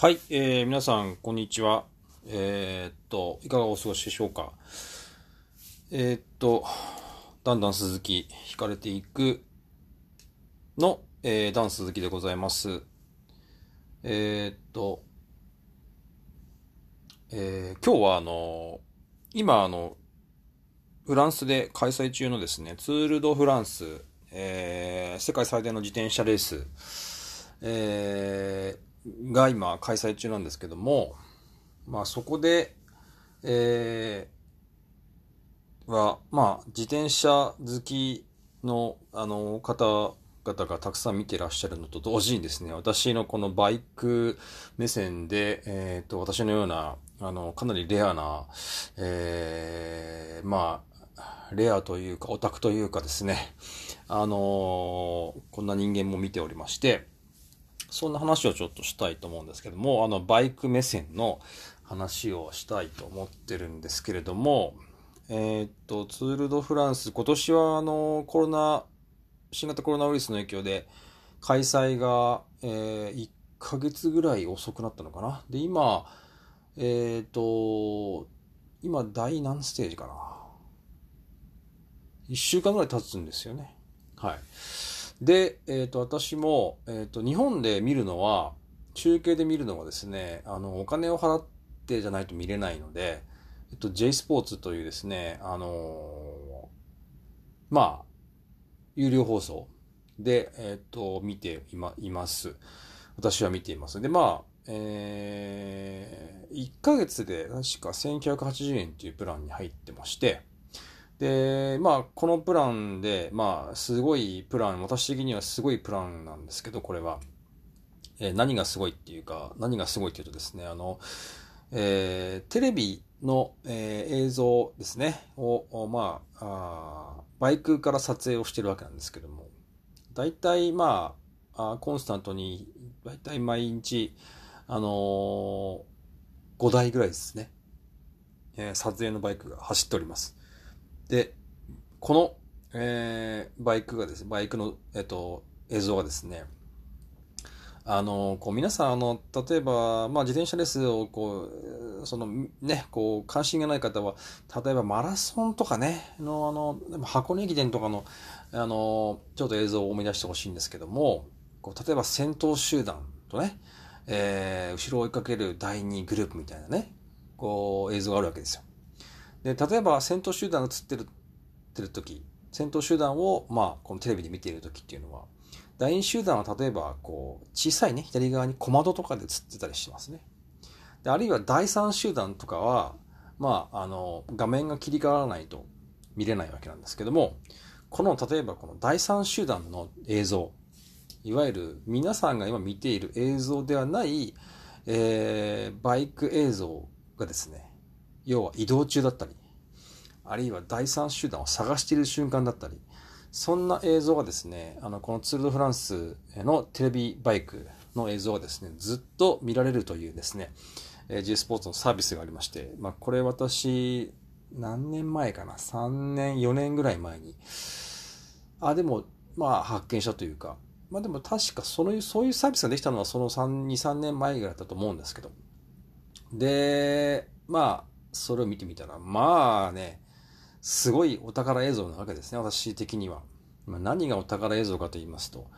はい、えー、皆さん、こんにちは。えー、っと、いかがお過ごしでしょうか？えー、っと、だんだん鈴木、引かれていくの、えー、ダン鈴木でございます。えー、っと、えー、今日はあの、今あの、フランスで開催中のですね、ツール・ド・フランス、えー、世界最大の自転車レース、えー、が今開催中なんですけども、まあそこで、えー、は、まあ自転車好きの、あの、方々がたくさん見てらっしゃるのと同時にですね、私のこのバイク目線で、えっ、ー、と、私のような、あの、かなりレアな、えー、まあ、レアというか、オタクというかですね、あのー、こんな人間も見ておりまして、そんな話をちょっとしたいと思うんですけども、あの、バイク目線の話をしたいと思ってるんですけれども、えー、っと、ツール・ド・フランス、今年はあの、コロナ、新型コロナウイルスの影響で、開催が、えー、1ヶ月ぐらい遅くなったのかな？で、今、えー、っと、今、第何ステージかな？1週間ぐらい経つんですよね。はい。で、えっ、ー、と、私も、えっ、ー、と、日本で見るのは、中継で見るのはですね、あの、お金を払ってじゃないと見れないので、えっと、J スポーツというですね、あのー、まあ、有料放送で、えっと、見ていま、います。私は見ています。で、まあ、えー、1ヶ月で確か1980円っていうプランに入ってまして、で、まあ、このプランで、まあ、すごいプラン、私的にはすごいプランなんですけど、これは。えー、何がすごいっていうか、何がすごいっていうとですね、あの、えー、テレビの、えー、映像ですね、を、まああ、バイクから撮影をしてるわけなんですけども、大体、まあ、あコンスタントに、大体毎日、あのー、5台ぐらいですね、えー、撮影のバイクが走っております。で、この、えー、バイクがですね、バイクの、えっと、映像がですね、あの、こう、皆さん、あの、例えば、まあ、自転車レースを、こう、その、ね、こう、関心がない方は、例えばマラソンとかね、の、あの、箱根駅伝とかの、あの、ちょっと映像を思い出してほしいんですけども、こう、例えば先頭集団とね、えー、後ろを追いかける第2グループみたいなね、こう、映像があるわけですよ。で、例えば戦闘集団が映ってるっ、てる時、戦闘集団を、まあ、このテレビで見ている時っていうのは、第2集団は例えば、こう、小さいね、左側に小窓とかで映ってたりしますね。で、あるいは第3集団とかは、まあ、あの、画面が切り替わらないと見れないわけなんですけども、この、例えばこの第3集団の映像、いわゆる皆さんが今見ている映像ではない、えー、バイク映像がですね、要は移動中だったり、あるいは第三集団を探している瞬間だったり、そんな映像がですね、あの、このツール・ド・フランスのテレビバイクの映像がですね、ずっと見られるというですね、G スポーツのサービスがありまして、まあ、これ私、何年前かな ?3 年、4年ぐらい前に、あ、でも、まあ、発見したというか、まあでも確かその、そういうサービスができたのはその3、2、3年前ぐらいだったと思うんですけど。で、まあ、それを見てみたら、まあね、すごいお宝映像なわけですね、私的には。何がお宝映像かと言いますと、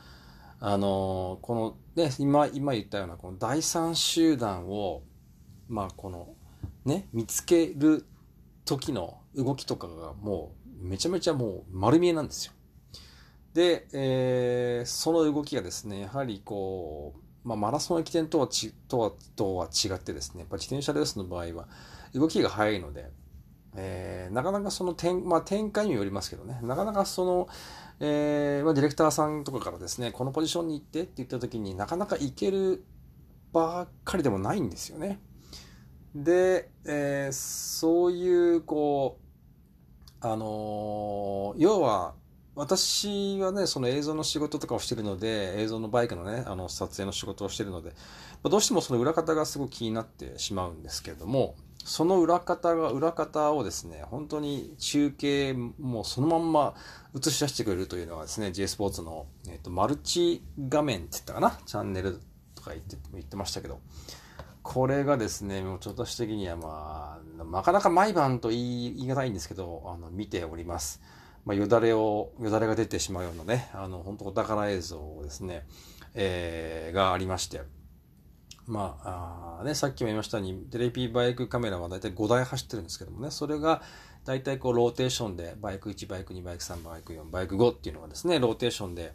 あのこの、ね、今、今言ったような、この第三集団を、まあ、この、ね、見つける時の動きとかがもう、めちゃめちゃもう丸見えなんですよ。で、えー、その動きがですね、やはりこう、まあ、マラソン駅伝とはちとはとは違ってですね、やっぱ自転車レースの場合は、動きが速いので、えー、なかなかその展、まあ、展開にもよりますけどね、なかなかその、えー、まあ、ディレクターさんとかからですね、このポジションに行ってって言った時になかなか行けるばっかりでもないんですよね。で、えー、そういう、こう、あの要は、私はね、その映像の仕事とかをしてるので、映像のバイクのね、あの、撮影の仕事をしてるので、まどうしてもその裏方がすごく気になってしまうんですけれども、その裏方が、裏方をですね、本当に中継もそのまんま映し出してくれるというのはですね、J スポーツの、えっ、と、マルチ画面って言ったかな？チャンネルとか言って言ってましたけど、これがですね、もうちょっと私的にはまあ、なかなか毎晩と言い言い難いんですけど、あの、見ております。まあ、よだれを、よだれが出てしまうようなね、あの、本当お宝映像ですね、えー、がありまして、まあ、あね、さっきも言いましたように、テレビバイクカメラはだいたい5台走ってるんですけどもね、それがだいたいこうローテーションで、バイク1、バイク2、バイク3、バイク4、バイク5っていうのがですね、ローテーションで、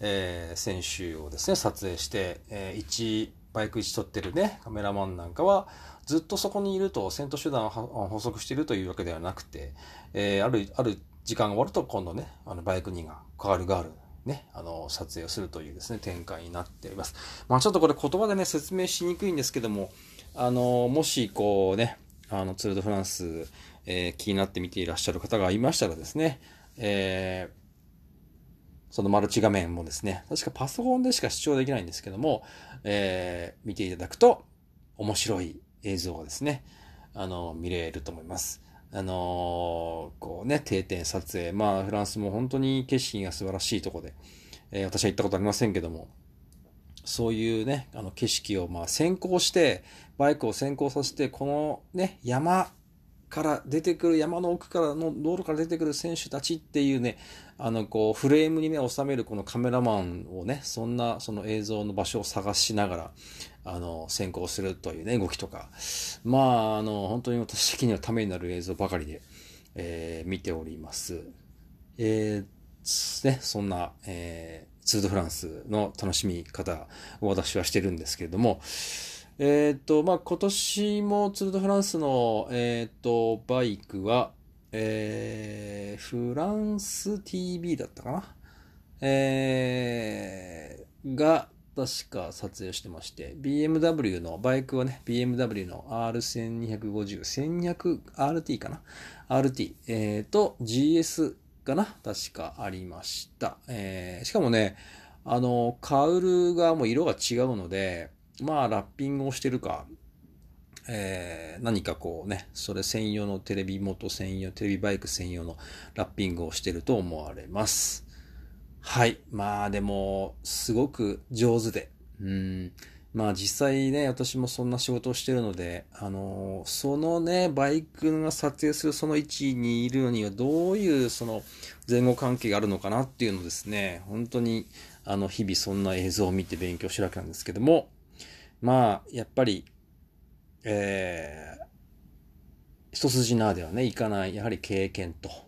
えー、選手をですね、撮影して、えー、1、バイク1撮ってるね、カメラマンなんかは、ずっとそこにいると、戦闘手段を補足しているというわけではなくて、えー、ある、ある時間が終わると、今度ね、あの、バイク2が変わるがあるね、あの、撮影をするというですね、展開になっております。まあちょっとこれ言葉でね、説明しにくいんですけども、あの、もしこうね、あの、ツール・ド・フランス、えー、気になって見ていらっしゃる方がいましたらですね、えー、そのマルチ画面もですね、確かパソコンでしか視聴できないんですけども、えー、見ていただくと面白い映像がですね、あの、見れると思います。あのー、こうね、定点撮影。まあ、フランスも本当に景色が素晴らしいとこで、えー、私は行ったことありませんけども、そういうね、あの景色をまあ先行して、バイクを先行させて、このね、山から出てくる、山の奥からの道路から出てくる選手たちっていうね、あの、こう、フレームにね、収めるこのカメラマンをね、そんな、その映像の場所を探しながら、あの、先行するというね、動きとか、まあ、あの、本当に私的にはためになる映像ばかりで、えー、見ております。えー、ね、そんな、えー、ツードフランスの楽しみ方を私はしてるんですけれども、えっ、と、まあ、今年もツール・ド・フランスの、えっ、と、バイクは、えー、フランス TV だったかな？えー、が、確か撮影してまして、BMW の、バイクはね、BMW の R1250、1200RT かな ?RT、えー、と GS かな？確かありました。えー、しかもね、あの、カウルがもう色が違うので、まあ、ラッピングをしてるか、えー、何かこうね、それ専用のテレビ元専用、テレビバイク専用のラッピングをしてると思われます。はい。まあでも、すごく上手で。うん。まあ実際ね、私もそんな仕事をしてるので、あの、そのね、バイクが撮影するその位置にいるのにはどういうその前後関係があるのかなっていうのですね、本当にあの日々そんな映像を見て勉強してるわけなんですけども、まあ、やっぱり、えー、一筋縄ではね、いかない、やはり経験と、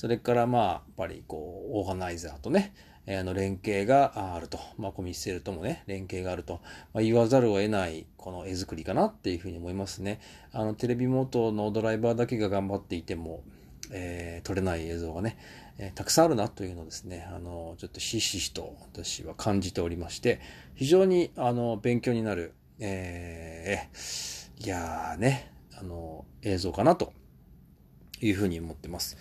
それからまあ、やっぱりこう、オーガナイザーとね、えー、あの、連携があると。まあ、コミッセルともね、連携があると。まあ、言わざるを得ない、この絵作りかなっていうふうに思いますね。あの、テレビ元のドライバーだけが頑張っていても、えー、撮れない映像がね、えー、たくさんあるなというのをですね、あの、ちょっとひしひしと私は感じておりまして、非常に、あの、勉強になる、えー、いやーね、あの、映像かなというふうに思ってます。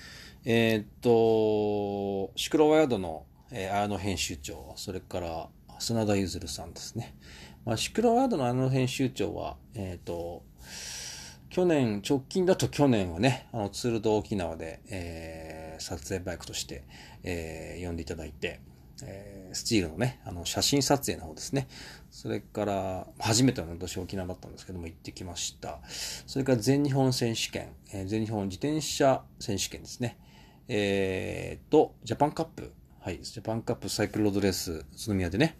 えー、っと、シクロワヤードの、えー、綾野編集長、それから砂田譲さんですね。まあ、シクロワードの綾野編集長は、えー、っと、去年、直近だと去年はね、あの、ツールド沖縄で、えー、撮影バイクとして、えー、呼んでいただいて、えー、スチールのね、あの、写真撮影の方ですね。それから、初めては私沖縄だったんですけども行ってきました。それから全日本選手権、えー、全日本自転車選手権ですね。えー、と、ジャパンカップ。はい、ジャパンカップサイクルロードレース、宇都宮でね、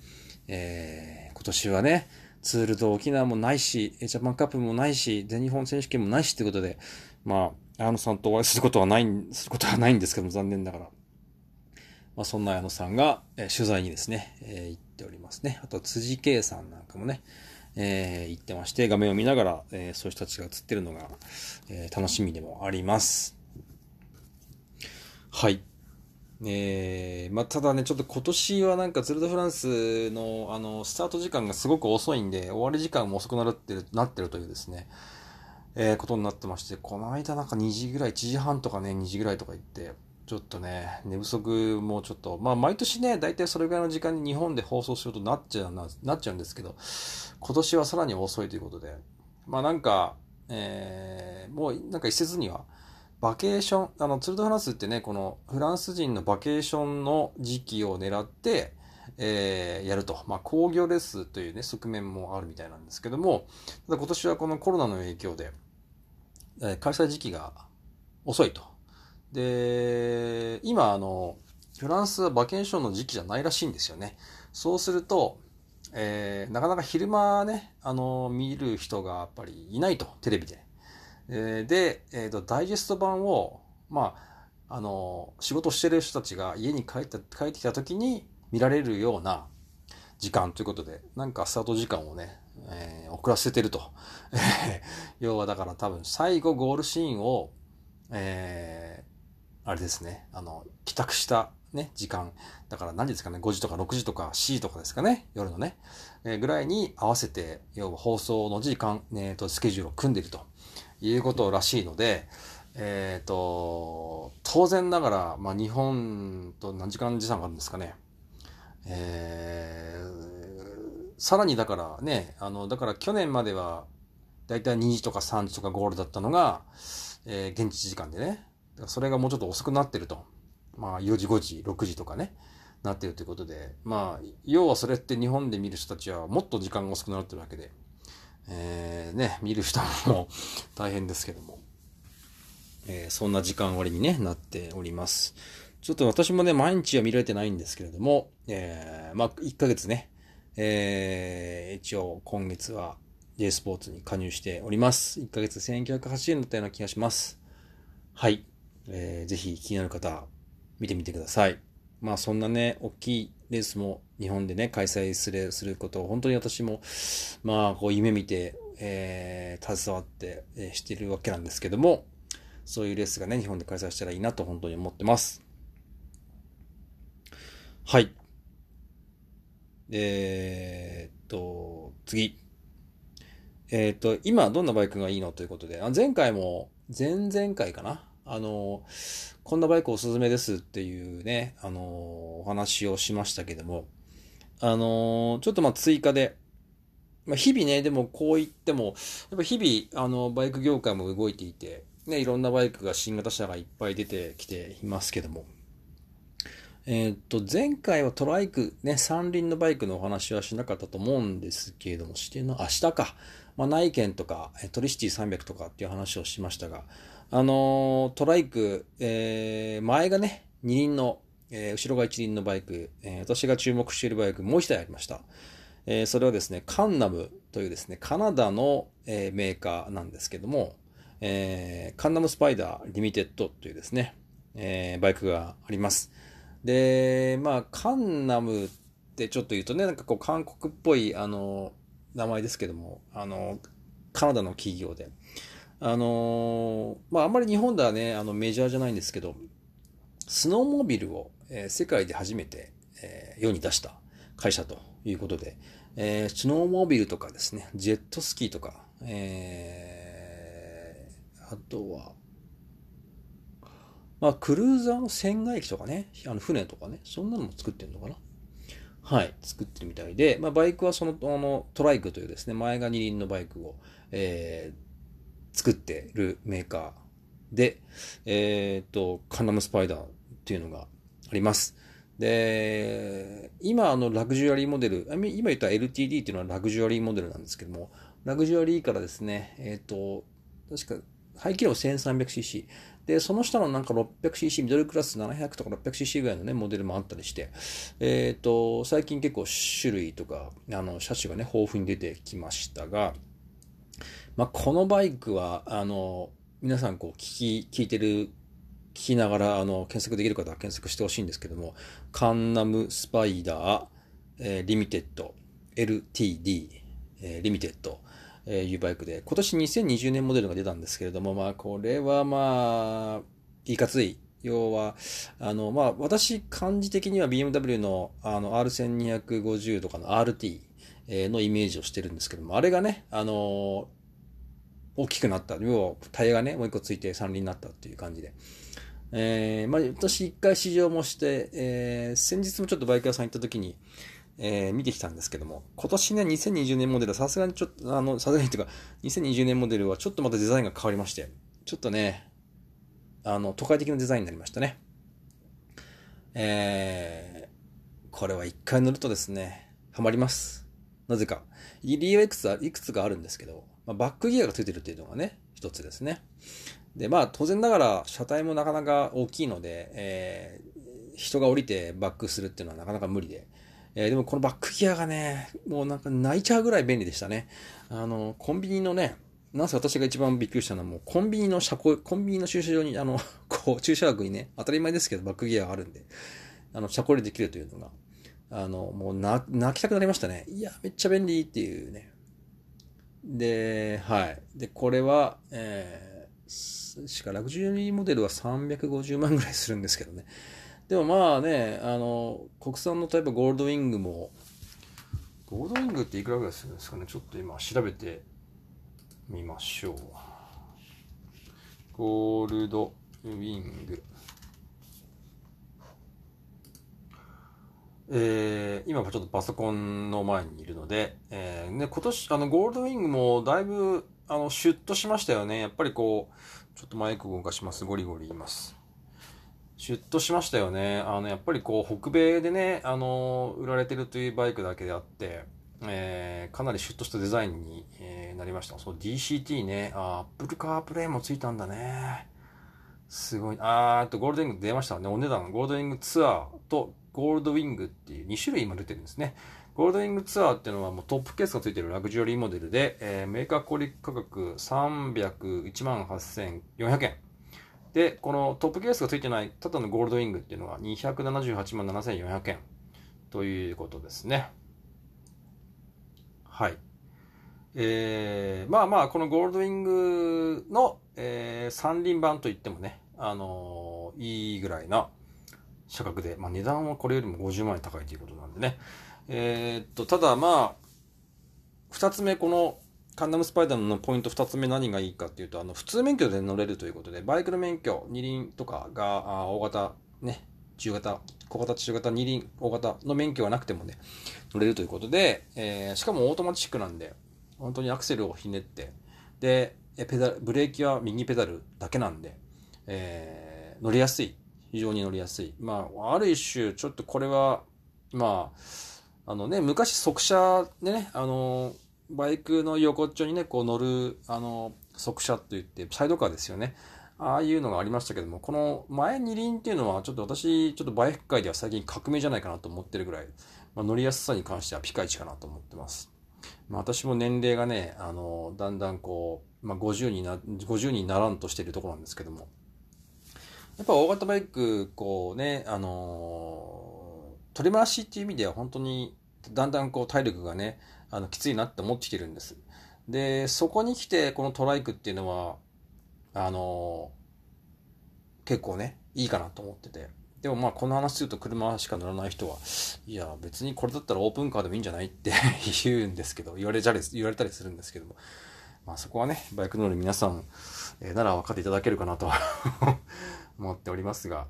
えー、今年はね、ツールド沖縄もないし、ジャパンカップもないし、全日本選手権もないしってことで、まあ、矢野さんとお会いすることはない、することはないんですけども、残念ながら。まあ、そんな矢野さんが、えー、取材にですね、えー、行っておりますね。あと、辻圭さんなんかもね、えー、行ってまして、画面を見ながら、えー、そういう人たちが映ってるのが、えー、楽しみでもあります。はい。えー、まあ、ただね、ちょっと今年はなんかツルドフランスのあの、スタート時間がすごく遅いんで、終わり時間も遅くなってる、なってるというですね、えー、ことになってまして、この間なんか2時ぐらい、1時半とかね、2時ぐらいとか行って、ちょっとね、寝不足もちょっと、まあ毎年ね、大体それぐらいの時間に日本で放送するとなっちゃうな、なっちゃうんですけど、今年はさらに遅いということで、まあなんか、えー、もうなんか一説には、バケーション、あの、ツルドフランスってね、このフランス人のバケーションの時期を狙って、えー、やると。まあ、工業レスというね、側面もあるみたいなんですけども、ただ今年はこのコロナの影響で、えー、開催時期が遅いと。で、今、あの、フランスは馬券賞の時期じゃないらしいんですよね。そうすると、えー、なかなか昼間ね、あの、見る人がやっぱりいないと、テレビで。えー、で、えっ、ー、と、ダイジェスト版を、まあ、あの、仕事してる人たちが家に帰った、帰ってきた時に見られるような時間ということで、なんかスタート時間をね、えー、遅らせてると。要はだから多分最後ゴールシーンを、えー、あれですね、あの、帰宅したね、時間。だから何ですかね、5時とか6時とか C とかですかね、夜のね、えー、ぐらいに合わせて、要は放送の時間、えー、と、スケジュールを組んでるということらしいので、えっ、ー、と、当然ながら、まあ、日本と何時間時差があるんですかね。えー、さらにだからね、あの、だから去年までは、だいたい2時とか3時とかゴールだったのが、えー、現地時間でね、それがもうちょっと遅くなってると。まあ4時5時6時とかねなってるということでまあ要はそれって日本で見る人たちはもっと時間が遅くなってるわけで、えー、ね見る人も 大変ですけども、えー、そんな時間割に、ね、なっております。ちょっと私もね、毎日は見られてないんですけれども、えー、まあ、1ヶ月ね、えー、一応今月は J スポーツに加入しております。1ヶ月1980円だったような気がします。はい。えー、ぜひ気になる方、見てみてください。まあそんなね、大きいレースも日本でね、開催する、することを本当に私も、まあこう夢見て、えー、携わって、えー、しているわけなんですけども、そういうレースがね、日本で開催したらいいなと本当に思ってます。はい。えー、っと、次。えー、っと、今どんなバイクがいいのということで、あ前回も、前々回かなあの、こんなバイクおすすめですっていうね、あの、お話をしましたけども、あの、ちょっとまあ追加で、まあ、日々ね、でもこう言っても、やっぱ日々、あの、バイク業界も動いていて、ね、いろんなバイクが新型車がいっぱい出てきていますけども、えー、っと、前回はトライク、ね、三輪のバイクのお話はしなかったと思うんですけれども、しての、明日か。まあ、内見とか、トリシティ300とかっていう話をしましたが、あのトライク、えー、前がね、二輪の、えー、後ろが一輪のバイク、えー、私が注目しているバイク、もう一台ありました。えー、それはですね、カンナムというですね、カナダの、えー、メーカーなんですけども、えー、カンナムスパイダーリミテッドというですね、えー、バイクがあります。で、まあ、カンナムってちょっと言うとね、なんかこう韓国っぽい、あの、名前ですけども、あの、カナダの企業で、あのー、まあ、あんまり日本ではね、あの、メジャーじゃないんですけど、スノーモービルを、えー、世界で初めて、えー、世に出した会社ということで、えー、スノーモービルとかですね、ジェットスキーとか、えー、あとは、まあ、クルーザーの船外機とかね、あの船とかね、そんなのも作ってるのかな。はい、作ってるみたいで、まあ、バイクはその、あの、トライクというですね、前が二輪のバイクを、えー、作ってるメーカーで、えっ、と、カンナムスパイダーっていうのがあります。で、今あのラグジュアリーモデル、今言った LTD っていうのはラグジュアリーモデルなんですけども、ラグジュアリーからですね、えっ、と、確か排気量 1300cc。で、その下のなんか 600cc、ミドルクラス700とか 600cc ぐらいのね、モデルもあったりして、えっ、と、最近結構種類とか、あの、車種がね、豊富に出てきましたが、まあ、このバイクは、あの、皆さんこう聞き、聞いてる、聞きながら、あの、検索できる方は検索してほしいんですけども、カンナムスパイダー、えー、リミテッド、LTD、えー、リミテッド、えー、いうバイクで、今年2020年モデルが出たんですけれども、まあ、これはまあ、いかつい。要は、あの、まあ、私、感じ的には BMW の、あの、R1250 とかの RT のイメージをしてるんですけども、あれがね、あの大きくなった。要はタイヤがね、もう一個ついて三輪になったっていう感じで。えー、まあ、私一回試乗もして、えー、先日もちょっとバイク屋さん行った時に、えー、見てきたんですけども、今年ね、2020年モデルはさすがにちょっと、あの、さすがにっていうか、2020年モデルはちょっとまたデザインが変わりまして、ちょっとね、あの、都会的なデザインになりましたね。えー、これは一回乗るとですね、ハマります。なぜか。理由はいくついくつかあるんですけど、まあ、バックギアがついてるっていうのがね、一つですね。で、まあ当然ながら車体もなかなか大きいので、えー、人が降りてバックするっていうのはなかなか無理で。えー、でもこのバックギアがね、もうなんか泣いちゃうぐらい便利でしたね。あの、コンビニのね、なんせ私が一番びっくりしたのはもうコンビニの車庫、コンビニの駐車場に、あの、こう、駐車枠にね、当たり前ですけどバックギアがあるんで、あの、車庫入れできるというのが、あの、もう、泣きたくなりましたね。いや、めっちゃ便利っていうね。で、はい。で、これは、えー、しかラグジュアリーモデルは350万ぐらいするんですけどね。でもまあね、あの、国産の例えばゴールドウィングも、ゴールドウィングっていくらぐらいするんですかね？ちょっと今調べてみましょう。ゴールドウィング。えー、今ちょっとパソコンの前にいるので、えー、ね、今年、あの、ゴールドウィングもだいぶ、あの、シュッとしましたよね。やっぱりこう、ちょっとマイク動かします。ゴリゴリ言います。シュッとしましたよね。あの、やっぱりこう、北米でね、あの、売られてるというバイクだけであって、えー、かなりシュッとしたデザインに、えー、なりました。そう、DCT ね。あ、Apple CarPlay もついたんだね。すごい。あーっと、ゴールデンウィング出ましたね。お値段、ゴールデンウィングツアーとゴールドウィングっていう2種類今出てるんですね。ゴールドウィングツアーっていうのはもうトップケースがついてるラグジュアリーモデルで、えー、メーカー小売価格301万8400円。で、このトップケースがついてないただのゴールドウィングっていうのは278万7400円ということですね。はい。えー、まあまあ、このゴールドウィングの、えー、三輪版といってもね、あのー、いいぐらいな価格で、まあ値段はこれよりも50万円高いということなんでね。えー、っと、ただまあ、二つ目、このカンナムスパイダーのポイント二つ目何がいいかっていうと、あの、普通免許で乗れるということで、バイクの免許、二輪とかが、大型、ね、中型、小型、中型、二輪、大型の免許がなくてもね、乗れるということで、えー、しかもオートマチックなんで、本当にアクセルをひねって、で、ペダル、ブレーキは右ペダルだけなんで、えー、乗りやすい。非常に乗りやすい。まあ、ある一種、ちょっとこれは、まあ、あのね、昔速車でね、あの、バイクの横っちょにね、こう乗る、あの、速車と言って、サイドカーですよね。ああいうのがありましたけども、この前二輪っていうのは、ちょっと私、ちょっとバイク界では最近革命じゃないかなと思ってるぐらい、まあ、乗りやすさに関してはピカイチかなと思ってます。まあ、私も年齢がね、あの、だんだんこう、まあ、50にな、50にならんとしているところなんですけども、やっぱ大型バイク、こうね、あのー、取り回しっていう意味では本当にだんだんこう体力がね、あの、きついなって思ってきてるんです。で、そこに来てこのトライクっていうのは、あのー、結構ね、いいかなと思ってて。でもまあこの話すると車しか乗らない人は、いや別にこれだったらオープンカーでもいいんじゃないって 言うんですけど、言われたり、言われたりするんですけども。まあそこはね、バイク乗る皆さん、えー、なら分かっていただけるかなと思っておりますが、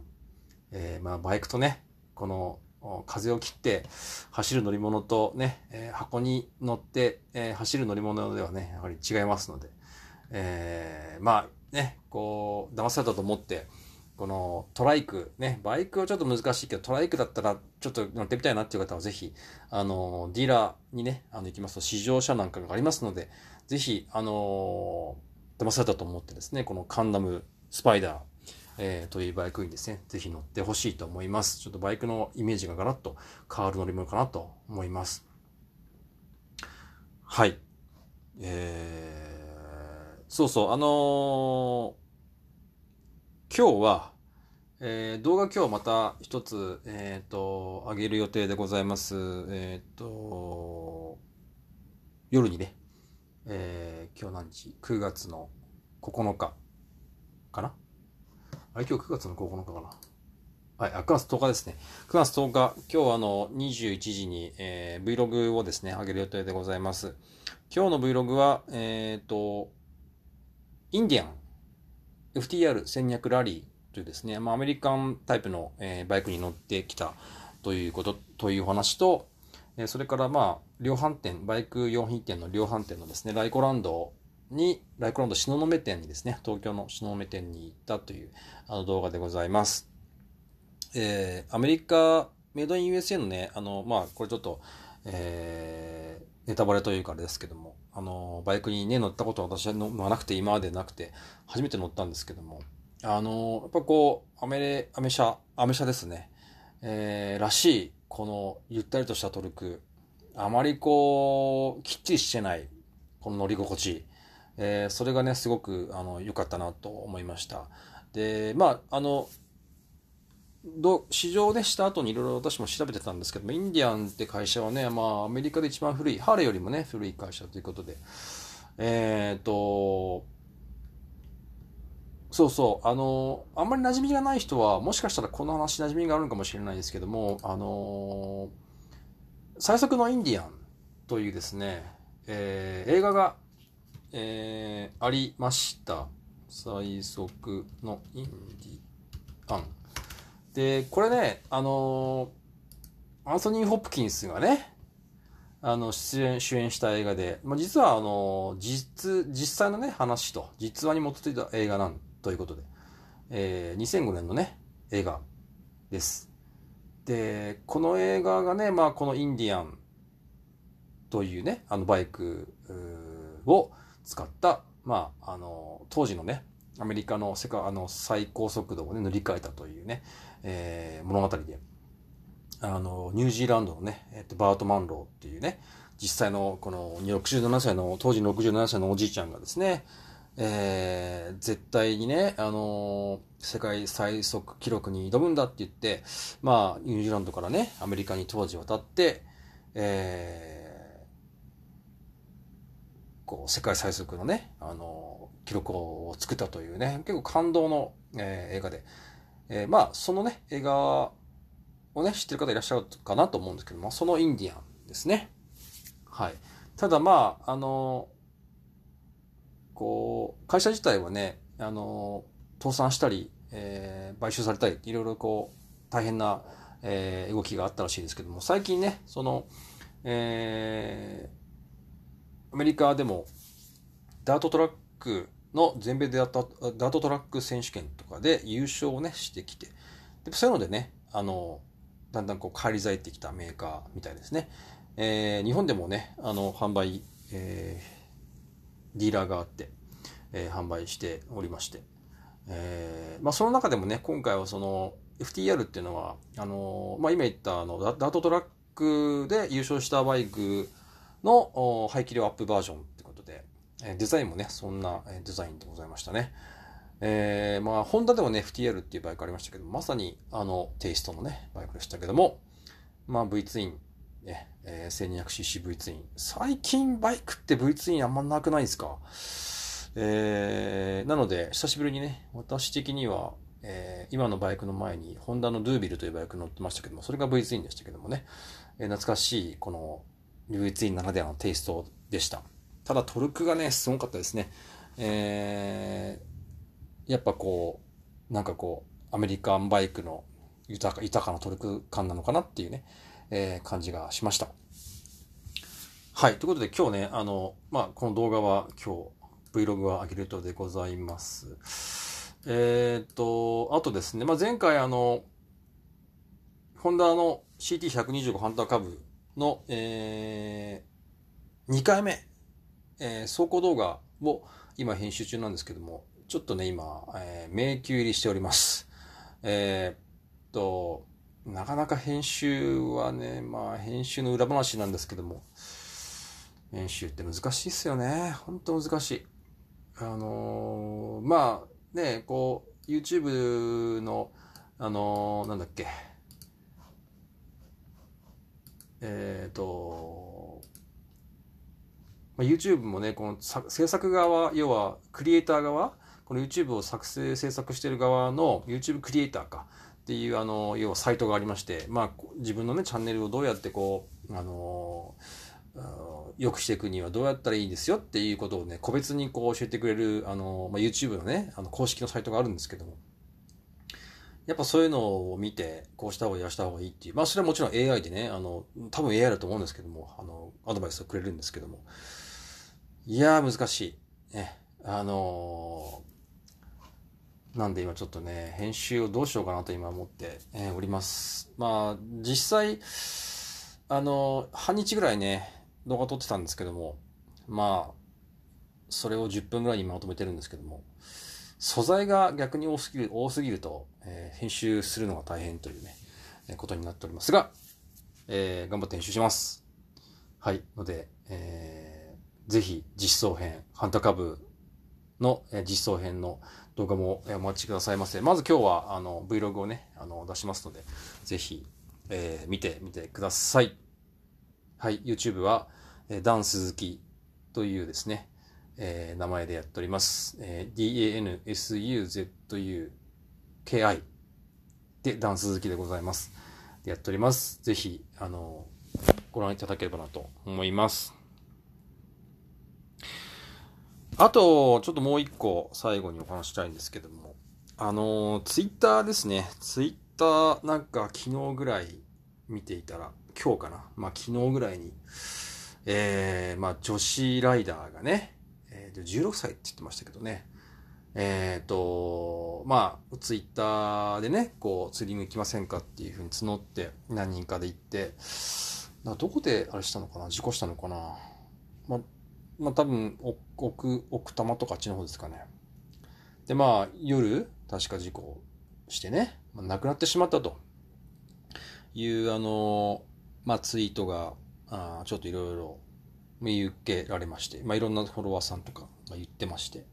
えー、まあバイクとね、この風を切って走る乗り物とね、えー、箱に乗って、えー、走る乗り物ではね、やはり違いますので、えー、まあね、こう、騙されたと思って、このトライク、ね、バイクはちょっと難しいけど、トライクだったらちょっと乗ってみたいなっていう方はぜひ、あの、ディーラーにね、あの、行きますと試乗車なんかがありますので、ぜひ、あの騙されたと思ってですね、このカンダムスパイダー、えー、というバイクにですね、ぜひ乗ってほしいと思います。ちょっとバイクのイメージがガラッと変わる乗り物かなと思います。はい。えー、そうそう、あのー、今日は、えー、動画今日また一つ、えっ、ー、と、上げる予定でございます。えっ、ー、と、夜にね、えー、今日何日 ?9 月の9日かな？あれ今日9月の9日かなはい、あ、9月10日ですね。9月10日、今日あの、21時に、えー、Vlog をですね、上げる予定でございます。今日の Vlog は、えっ、ー、と、インディアン FTR 戦略ラリーというですね、まあ、アメリカンタイプの、えー、バイクに乗ってきたということ、という話と、えー、それからまあ、量販店、バイク用品店の量販店のですね、ライコランドに、ライコランド東雲店にですね、東京の東雲店に行ったというあの動画でございます。えー、アメリカメイドイン USA のね、あの、まあ、これちょっと、えー、ネタバレというかあれですけども、あの、バイクにね、乗ったことは私は乗らなくて、今までなくて、初めて乗ったんですけども、あの、やっぱこう、アメレ、アメ車、アメ車ですね。えー、らしい、この、ゆったりとしたトルク。あまりこう、きっちりしてない、この乗り心地。えー、それがね、すごく、良かったなと思いました。で、まあ、あの、ど市場でした後にいろいろ私も調べてたんですけども、インディアンって会社はね、まあ、アメリカで一番古い、ハーレーよりもね、古い会社ということで、えっ、ー、と、そうそう、あの、あんまり馴染みがない人は、もしかしたらこの話馴染みがあるのかもしれないですけども、あの、最速のインディアンというですね、えー、映画が、えー、ありました。最速のインディアン。で、これね、あのアンソニー・ホップキンスがね、あの、出演、主演した映画で、まあ、実はあの、実、実際のね、話と、実話に基づいた映画なん、ということで、えー、2005年のね、映画です。で、この映画がね、まあ、このインディアンというね、あのバイクを使った、まあ、あの、当時のね、アメリカの世界、あの、最高速度をね、塗り替えたというね、えー、物語で、あの、ニュージーランドのね、えっと、バート・マンローっていうね、実際の、この、67歳の、当時67歳のおじいちゃんがですね、えー、絶対にね、あのー、世界最速記録に挑むんだって言って、まあ、ニュージーランドからね、アメリカに当時渡って、えー、こう、世界最速のね、あの、記録を作ったというね、結構感動の、えー、映画で、えー、まあ、そのね、映画をね、知ってる方いらっしゃるかなと思うんですけども、そのインディアンですね。はい。ただまあ、あのこう、会社自体はね、あの、倒産したり、えー、買収されたり、いろいろこう、大変な、えー、動きがあったらしいですけども、最近ね、その、えー、アメリカでも、ダートトラックの全米でやったダートトラック選手権とかで優勝をね、してきて、でそういうのでね、あの、だんだんこう返り咲いてきたメーカーみたいですね。えー、日本でもね、あの、販売、えー、ディーラーがあって、えー、販売しておりまして、えー、まあ、その中でもね、今回はその FTR っていうのは、あの、まあ、今言ったあのダートトラックで優勝したバイクの排気量アップバージョンってことで、えデザインもね、そんなデザインでございましたね。えー、まあ、ホンダでもね、FTR っていうバイクありましたけど、まさにあのテイストのね、バイクでしたけども、まあ、V ツイン、ね、えー、1200cc V ツイン。最近バイクって V ツインあんまなくないですか？えー、なので、久しぶりにね、私的には、えー、今のバイクの前に、ホンダのドゥービルというバイク乗ってましたけども、それが V ツインでしたけどもね、えー、懐かしい、この V ツインならではのテイストでした。ただトルクがね、すごかったですね。えー、やっぱこう、なんかこう、アメリカンバイクの豊か豊かなトルク感なのかなっていうね、えー、感じがしました。はい。ということで今日ね、あの、まあ、この動画は今日 Vlog は上げるとでございます。えっ、と、あとですね、まあ、前回あの、ホンダの CT125 ハンターカブの、えー、2回目、えー、走行動画を今編集中なんですけども、ちょっとね、今、えー、迷宮入りしております。えー、っと、なかなか編集はね、まあ編集の裏話なんですけども、編集って難しいっすよね。ほんと難しい。あのー、まあね、こう、YouTube の、あのー、なんだっけ、えっ、ー、と、まあ、YouTube もね、この制作側、要はクリエイター側、この YouTube を作成、制作してる側の YouTube クリエイターか。っていう、あの、要はサイトがありまして、まあ、自分のね、チャンネルをどうやってこう、あの、良くしていくにはどうやったらいいんですよっていうことをね、個別にこう教えてくれる、あの、まあ、YouTube のね、あの、公式のサイトがあるんですけども、やっぱそういうのを見て、こうした方がいい、した方がいいっていう。まあ、それはもちろん AI でね、あの、多分 AI だと思うんですけども、あの、アドバイスをくれるんですけども。いやー、難しい。ね。あのーなんで今ちょっとね、編集をどうしようかなと今思って、えー、おります。まあ、実際、あの、半日ぐらいね、動画撮ってたんですけども、まあ、それを10分ぐらいにまとめてるんですけども、素材が逆に多すぎる、多すぎると、えー、編集するのが大変というね、えー、ことになっておりますが、えー、頑張って編集します。はい。ので、えー、ぜひ実装編、ハンターカブの、え、実装編の動画もお待ちくださいませ。まず今日はあの Vlog をね、あの出しますので、ぜひ、えー、見てみてください。はい、YouTube は、えー、ダン鈴木というですね、えー、名前でやっております。えー、KI でダンス鈴木でございます。やっております。ぜひ、あの、ご覧いただければなと思います。あと、ちょっともう一個最後にお話したいんですけども、あの、ツイッターですね。ツイッターなんか昨日ぐらい見ていたら、今日かな。まあ昨日ぐらいに、えー、まあ女子ライダーがね、えー、16歳って言ってましたけどね、えっ、ー、と、まあ、ツイッターでね、こう、釣りに行きませんかっていうふうに募って何人かで行って、どこであれしたのかな事故したのかな。まあ、まあ多分、奥、奥多摩とかあっちの方ですかね。で、まあ、夜、確か事故してね、まあ、亡くなってしまったと。いう、あの、まあ、ツイートが、あちょっといろいろ見受けられまして、まあ、いろんなフォロワーさんとかが言ってまして、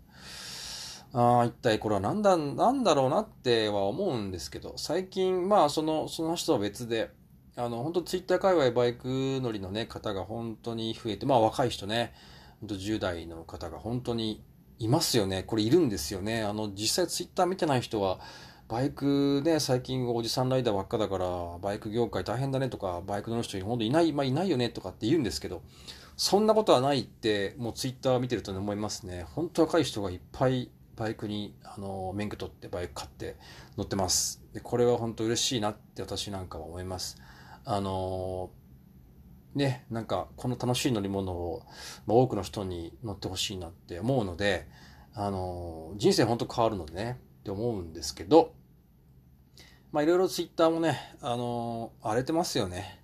ああ、一体これは何だ、なんだろうなっては思うんですけど、最近、まあ、その、その人は別で、あの、本当ツイッター界隈バイク乗りのね、方が本当に増えて、まあ若い人ね、本当10代の方が本当にいますよね。これいるんですよね。あの、実際ツイッター見てない人は、バイクね、最近おじさんライダーばっかだから、バイク業界大変だねとか、バイク乗る人本当いない、まあいないよねとかって言うんですけど、そんなことはないって、もうツイッター見てると思いますね。本当若い人がいっぱいバイクに、あの、免許取ってバイク買って乗ってます。で、これは本当嬉しいなって私なんかは思います。あのね、なんかこの楽しい乗り物を、まあ、多くの人に乗ってほしいなって思うので、あの人生本当変わるのでね、って思うんですけど、まあいろいろツイッターもね、あの荒れてますよね。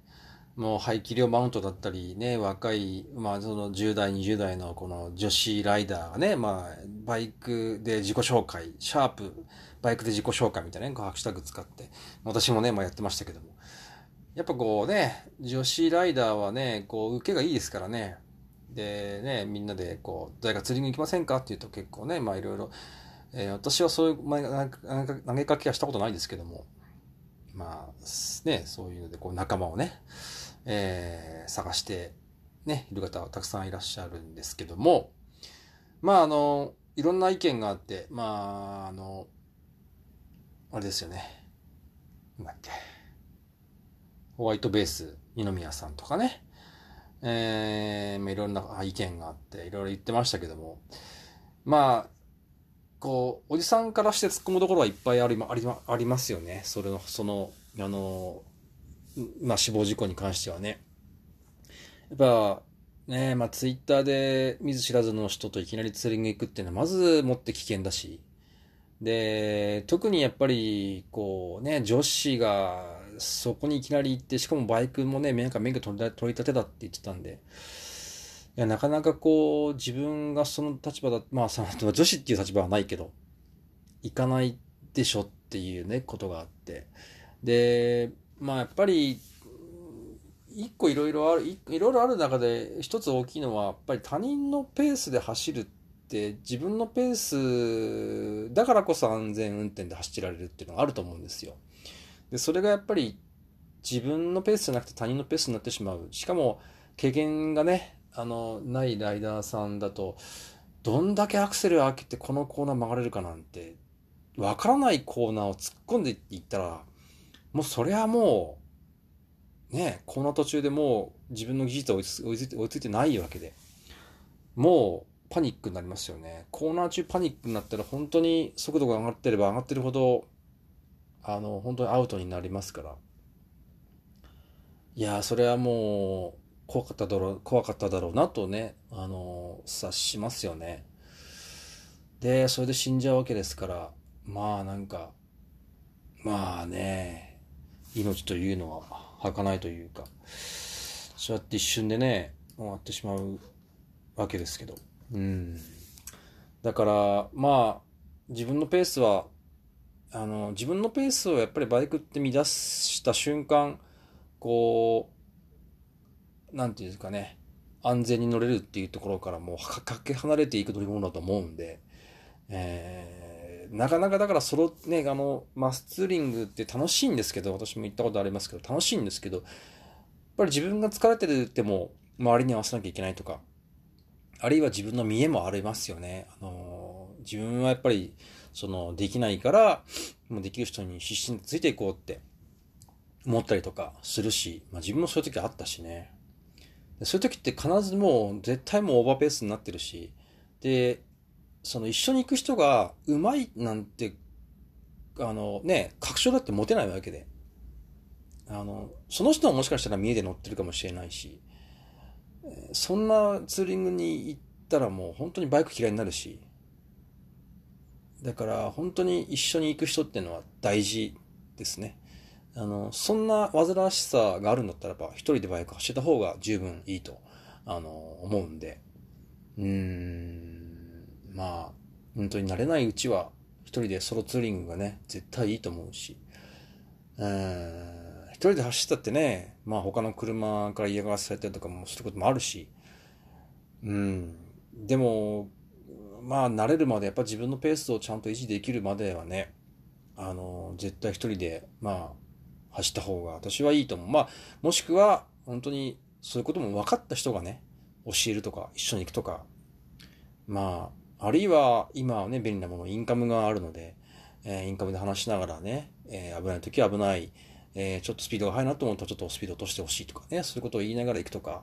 もう排気量マウントだったりね、若い、まあその10代、20代のこの女子ライダーがね、まあバイクで自己紹介、シャープ、バイクで自己紹介みたいなね、ハッシュタグ使って、私もね、まあやってましたけども。やっぱこうね、女子ライダーはね、こう受けがいいですからね。でね、みんなでこう、誰か釣りに行きませんかって言うと結構ね、まあいろいろ、えー、私はそういう、まあ、投げかけはしたことないですけども、まあね、そういうのでこう仲間をね、えー、探してね、いる方はたくさんいらっしゃるんですけども、まああの、いろんな意見があって、まああの、あれですよね。なんだっけ。ホワイトベース、二宮さんとかね、えー、いろんな意見があって、いろいろ言ってましたけども、まあ、こう、おじさんからして突っ込むところはいっぱいありありありますよね。それの、その、あの、まあ、死亡事故に関してはね。やっぱ、ねまあ、ツイッターで見ず知らずの人といきなりツーリング行くっていうのは、まずもって危険だし、で、特にやっぱり、こうね、女子がそこにいきなり行って、しかもバイクもね、なんか免許取り取り立てだって言ってたんで、いや、なかなかこう、自分がその立場だ、まあ、その女子っていう立場はないけど、行かないでしょっていうね、ことがあって、で、まあやっぱり、一個いろいろある、いろいろある中で一つ大きいのは、やっぱり他人のペースで走るって自分のペースだからこそ安全運転で走られるっていうのがあると思うんですよ。で、それがやっぱり自分のペースじゃなくて他人のペースになってしまう。しかも経験がね、あの、ないライダーさんだと、どんだけアクセル開けてこのコーナー曲がれるかなんて、わからないコーナーを突っ込んでいったら、もうそれはもう、ね、コーナー途中でもう自分の技術は追いついて追いついてないわけで、もうパニックになりますよね。コーナー中パニックになったら本当に速度が上がってれば上がってるほど、あの、本当にアウトになりますから。いやそれはもう、怖かっただろう、怖かっただろうなとね、あの、察しますよね。で、それで死んじゃうわけですから、まあなんか、まあね、命というのは儚いというか、そうやって一瞬でね、終わってしまうわけですけど。うん。だから、まあ、自分のペースは、あの、自分のペースをやっぱりバイクって乱した瞬間、こう、なんていうんですかね、安全に乗れるっていうところからもうかけ離れていく乗り物だと思うんで、えー、なかなかだからそのね、あの、マスツーリングって楽しいんですけど、私も行ったことありますけど、楽しいんですけど、やっぱり自分が疲れてるっても周りに合わせなきゃいけないとか、あるいは自分の見栄もありますよね。あの、自分はやっぱり、その、できないから、もうできる人に必死についていこうって思ったりとかするし、まあ自分もそういう時あったしね。そういう時って必ずもう絶対もうオーバーペースになってるし、で、その一緒に行く人がうまいなんて、あのね、確証だって持てないわけで。あの、その人はもしかしたら見えで乗ってるかもしれないし、そんなツーリングに行ったらもう本当にバイク嫌いになるし、だから本当に一緒に行く人っていうのは大事ですね。あの、そんな煩わしさがあるんだったらば、一人でバイク走った方が十分いいと、あの、思うんで。うーん、まあ、本当に慣れないうちは、一人でソロツーリングがね、絶対いいと思うし。うん、一人で走ったってね、まあ他の車から嫌がらせされたりとかもすることもあるし。うん、でも、まあ慣れるまでやっぱ自分のペースをちゃんと維持できるまではね、あの、絶対一人で、まあ、走った方が私はいいと思う。まあ、もしくは、本当にそういうことも分かった人がね、教えるとか、一緒に行くとか、まあ、あるいは今はね、便利なもの、インカムがあるので、えー、インカムで話しながらね、えー、危ない時は危ない、えー、ちょっとスピードが速いなと思ったらちょっとスピード落としてほしいとかね、そういうことを言いながら行くとか、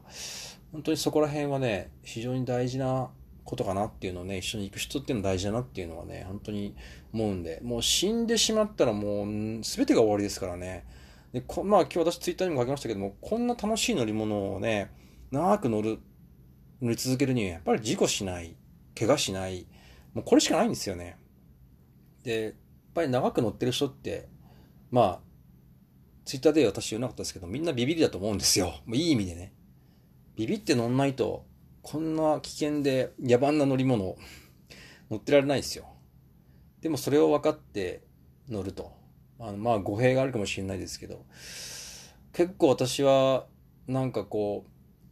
本当にそこら辺はね、非常に大事なことかなっていうのをね、一緒に行く人っていうのは大事だなっていうのはね、本当に思うんで、もう死んでしまったらもう全てが終わりですからね。でこまあ今日私ツイッターにも書きましたけども、こんな楽しい乗り物をね、長く乗る、乗り続けるにはやっぱり事故しない、怪我しない、もうこれしかないんですよね。で、やっぱり長く乗ってる人って、まあ、ツイッターで私言わなかったですけど、みんなビビりだと思うんですよ。もういい意味でね。ビビって乗んないと、こんな危険で野蛮な乗り物乗ってられないですよ。でもそれを分かって乗ると。あのまあ語弊があるかもしれないですけど、結構私はなんかこ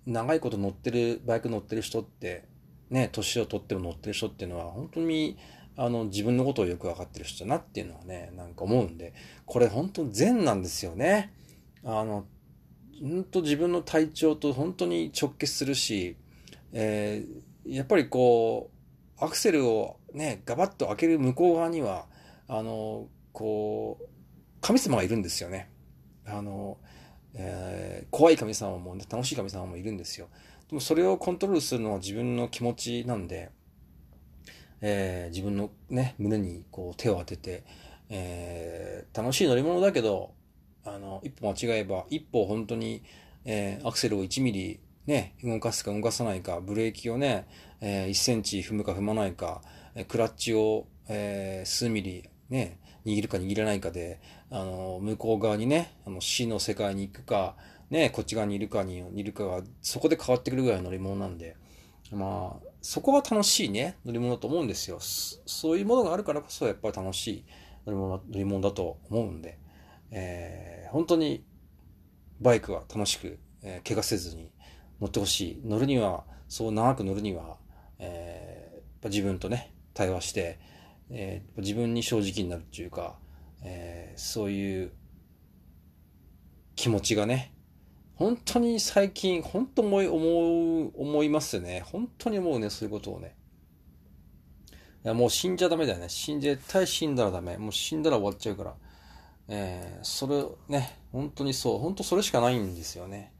う、長いこと乗ってる、バイク乗ってる人って、ね、年を取っても乗ってる人っていうのは本当にあの自分のことをよく分かってる人だなっていうのはね、なんか思うんで、これ本当善なんですよね。あの、本当自分の体調と本当に直結するし、えー、やっぱりこう、アクセルをね、ガバッと開ける向こう側には、あの、こう、神様がいるんですよね。あの、えー、怖い神様も、ね、楽しい神様もいるんですよ。でもそれをコントロールするのは自分の気持ちなんで、えー、自分のね、胸にこう手を当てて、えー、楽しい乗り物だけど、あの、一歩間違えば、一歩本当に、えー、アクセルを1ミリね、動かすか動かさないか、ブレーキをね、えー、1センチ踏むか踏まないか、クラッチを、えー、数ミリね、握るか握らないかで、あの、向こう側にね、あの、死の世界に行くか、ね、こっち側にいるかにいるかが、そこで変わってくるぐらいの乗り物なんで、まあ、そこは楽しいね、乗り物だと思うんですよ。そういうものがあるからこそ、やっぱり楽しい乗り物乗り物だと思うんで、えー、本当に、バイクは楽しく、えー、怪我せずに乗ってほしい。乗るには、そう長く乗るには、えー、自分とね、対話して、えー、自分に正直になるっていうか、えー、そういう気持ちがね、本当に最近、本当思い、思う、思いますね。本当に思うね、そういうことをね。いや、もう死んじゃダメだよね。死ん、絶対死んだらダメ。もう死んだら終わっちゃうから。えー、それ、ね、本当にそう。本当それしかないんですよね。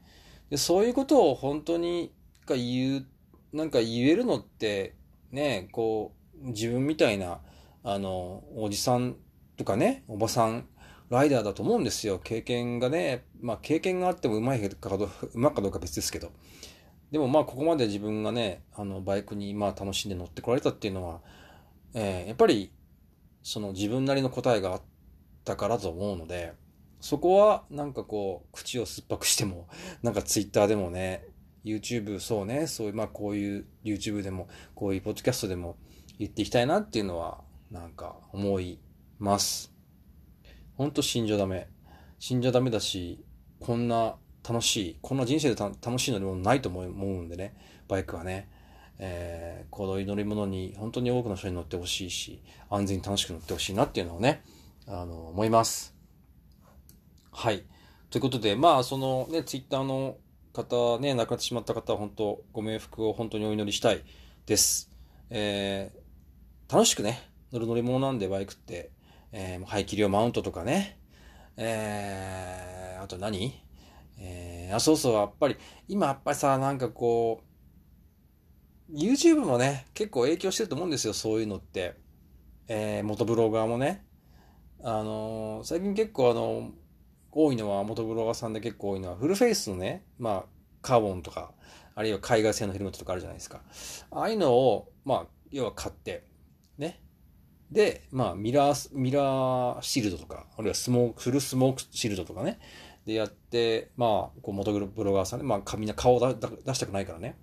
で、そういうことを本当に、か言う、なんか言えるのって、ね、こう、自分みたいな、あの、おじさんとかね、おばさん、ライダーだと思うんですよ。経験がね、まあ経験があってもうまいかどうまかどうか別ですけど。でもまあここまで自分がね、あのバイクにまあ楽しんで乗ってこられたっていうのは、えー、やっぱりその自分なりの答えがあったからと思うので、そこはなんかこう、口を酸っぱくしても、なんかツイッターでもね、YouTube、そうね、そういう、まあこういう YouTube でも、こういうポッドキャストでも言っていきたいなっていうのは、なんか思います。ほんと死んじゃダメ。死んじゃダメだし、こんな楽しい、こんな人生で楽しい乗り物ないと思うんでね、バイクはね。えー、この乗り物に本当に多くの人に乗ってほしいし、安全に楽しく乗ってほしいなっていうのをね、あの、思います。はい。ということで、まあ、そのね、ツイッターの方ね、亡くなってしまった方は本当、ご冥福を本当にお祈りしたいです。えー、楽しくね、乗る乗り物なんでバイクって、えー、排気量マウントとかね、えー、あと何？えー、あ、そうそう、やっぱり、今やっぱりさ、なんかこう、YouTube もね、結構影響してると思うんですよ、そういうのって。えー、元ブロガーもね。あのー、最近結構あの、多いのは、元ブロガーさんで結構多いのは、フルフェイスのね、まあ、カーボンとか、あるいは海外製のヘルメットとかあるじゃないですか。ああいうのを、まあ、要は買って、で、まあ、ミラー、ミラーシールドとか、あるいはスモーク、フルスモークシールドとかね。でやって、まあ、こう元ブロガーさんね、まあ、みんな顔を出したくないからね。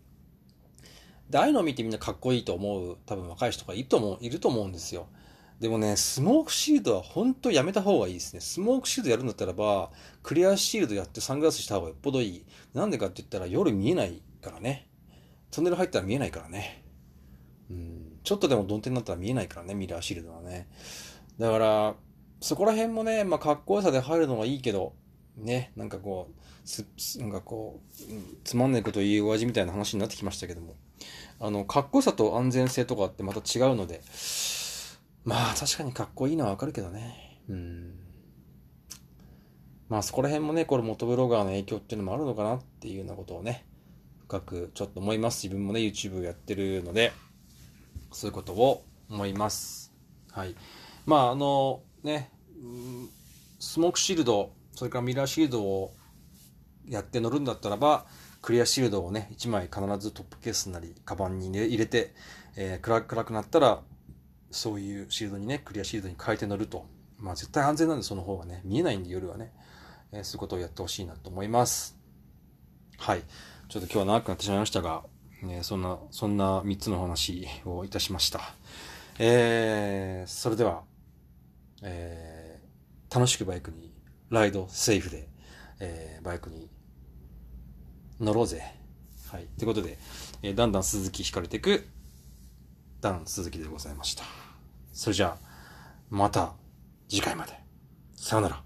で、ああいうのを見てみんなかっこいいと思う、多分若い人とかいると思う、いると思うんですよ。でもね、スモークシールドは本当やめた方がいいですね。スモークシールドやるんだったらば、クリアシールドやってサングラスした方がよっぽどいい。なんでかって言ったら夜見えないからね。トンネル入ったら見えないからね。うん。ちょっとでも曇天になったら見えないからね、ミラーシールドはね。だから、そこら辺もね、まあ、かっこよさで入るのがいいけど、ね、なんかこう、す、なんかこう、つまんないこと言うお味みたいな話になってきましたけども、あの、かっこよさと安全性とかってまた違うので、まあ確かにかっこいいのはわかるけどね。うん。まあそこら辺もね、これ元ブロガーの影響っていうのもあるのかなっていうようなことをね、深くちょっと思います。自分もね、YouTube をやってるので、そういうことを思います。はい。まああの、ね、スモークシールド、それからミラーシールドをやって乗るんだったらば、クリアシールドをね、1枚必ずトップケースなり、カバンに入れて、えー、暗くなったら、そういうシールドにね、クリアシールドに変えて乗ると。まあ絶対安全なんで、その方がね、見えないんで夜はね、えー、そういうことをやってほしいなと思います。はい。ちょっと今日は長くなってしまいましたが、えー、そんな、そんな3つの話をいたしました。えー、それでは、えー、楽しくバイクにライドセーフで、えー、バイクに乗ろうぜ。はい。ということで、えー、だんだん鈴木引かれていく、ダン鈴木でございました。それじゃあ、また次回まで。さよなら。